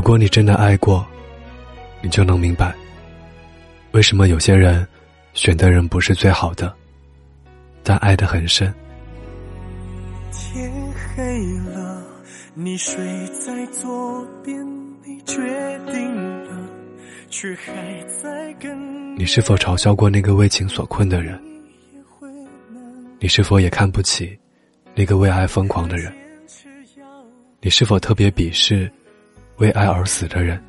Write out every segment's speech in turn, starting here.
如果你真的爱过，你就能明白，为什么有些人选的人不是最好的，但爱得很深。天黑了，你睡在左边，你决定了，却还在跟你是否嘲笑过那个为情所困的人？你是否也看不起那个为爱疯狂的人？你是否特别鄙视为爱而死的人？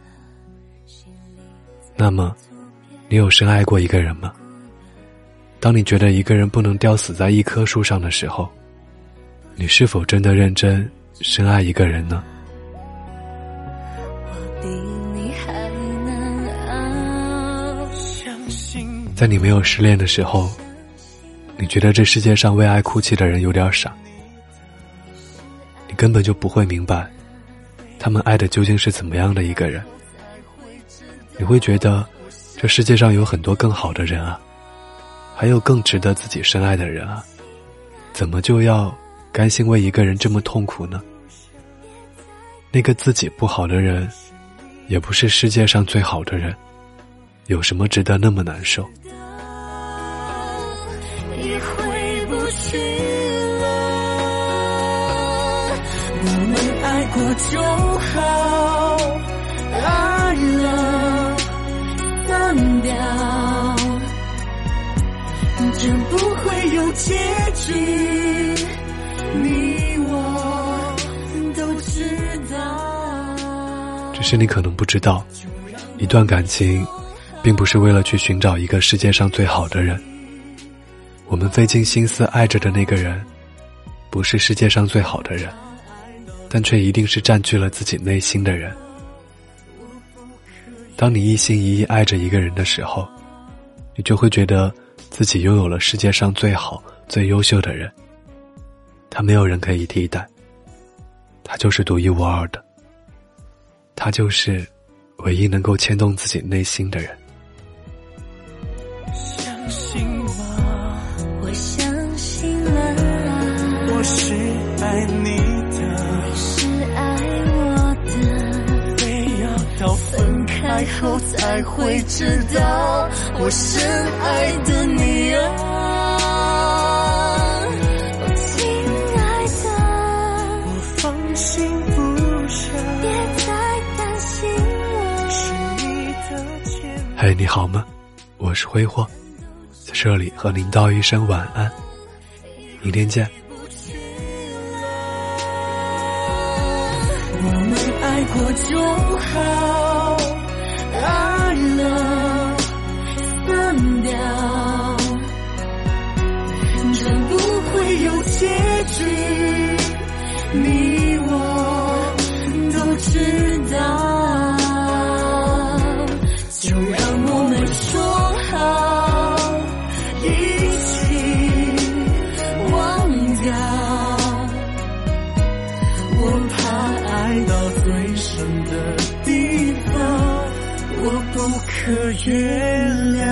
那么，你有深爱过一个人吗？当你觉得一个人不能吊死在一棵树上的时候，你是否真的认真深爱一个人呢？在你没有失恋的时候，你觉得这世界上为爱哭泣的人有点傻。你根本就不会明白，他们爱的究竟是怎么样的一个人。你会觉得，这世界上有很多更好的人啊，还有更值得自己深爱的人啊，怎么就要甘心为一个人这么痛苦呢？那个自己不好的人，也不是世界上最好的人，有什么值得那么难受？也回不去。爱过就好，爱了散掉，真不会有结局。你我都知道，只是你可能不知道，一段感情，并不是为了去寻找一个世界上最好的人。我们费尽心思爱着的那个人，不是世界上最好的人。但却一定是占据了自己内心的人。当你一心一意爱着一个人的时候，你就会觉得自己拥有了世界上最好、最优秀的人。他没有人可以替代，他就是独一无二的，他就是唯一能够牵动自己内心的人。才会知道，我深爱的你啊，亲爱的，我放心不下，别再担心了。是你的你好吗？我是挥霍，在这里和您道一声晚安，明天见。我们爱过就好。爱了，散掉，真不会有结局。你我都知道，就让我们说好，一起忘掉。我怕爱到最深的地方。我不可原谅，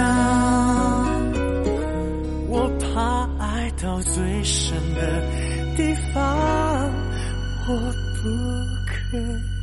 我怕爱到最深的地方，我不可原谅。